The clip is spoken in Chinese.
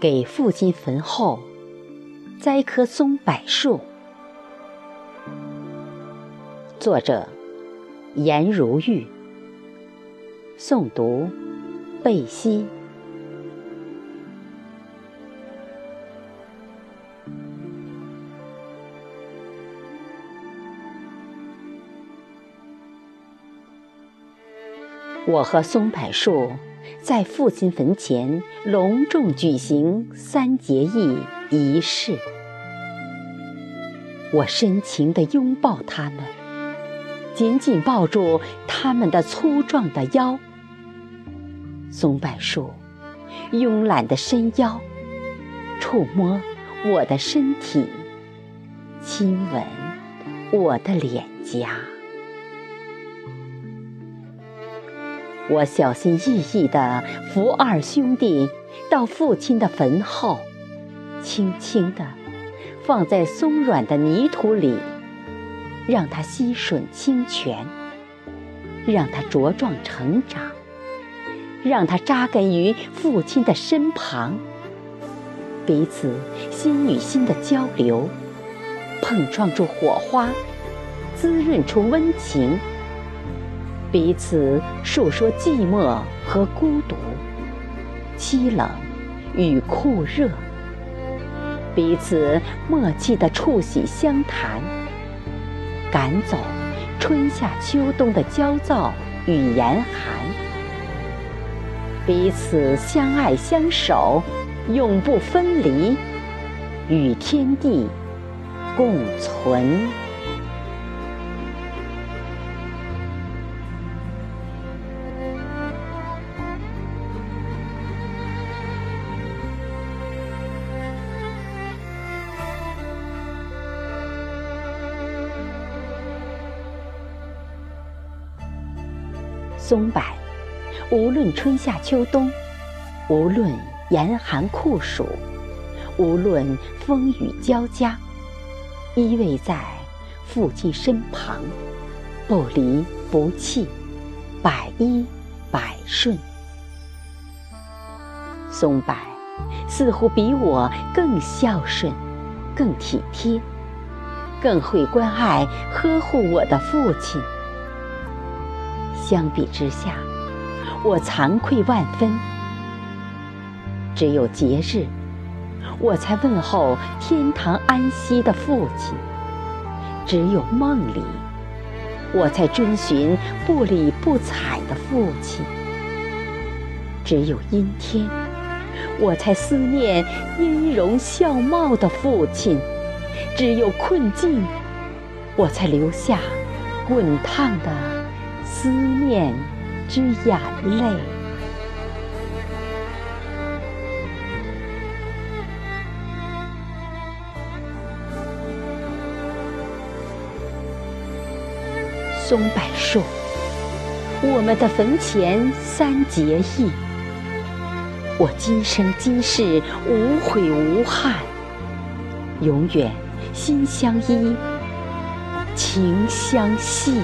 给父亲坟后栽棵松柏树。作者：颜如玉。诵读：贝西。我和松柏树在父亲坟前隆重举行三结义仪式。我深情地拥抱他们，紧紧抱住他们的粗壮的腰。松柏树慵懒的伸腰，触摸我的身体，亲吻我的脸颊。我小心翼翼地扶二兄弟到父亲的坟后，轻轻地放在松软的泥土里，让它吸吮清泉，让它茁壮成长，让它扎根于父亲的身旁。彼此心与心的交流，碰撞出火花，滋润出温情。彼此诉说寂寞和孤独，凄冷与酷热；彼此默契的促膝相谈，赶走春夏秋冬的焦躁与严寒；彼此相爱相守，永不分离，与天地共存。松柏，无论春夏秋冬，无论严寒酷暑，无论风雨交加，依偎在父亲身旁，不离不弃，百依百顺。松柏似乎比我更孝顺，更体贴，更会关爱呵护我的父亲。相比之下，我惭愧万分。只有节日，我才问候天堂安息的父亲；只有梦里，我才遵循不理不睬的父亲；只有阴天，我才思念音容笑貌的父亲；只有困境，我才留下滚烫的。思念之眼泪，松柏树，我们的坟前三结义，我今生今世无悔无憾，永远心相依，情相系。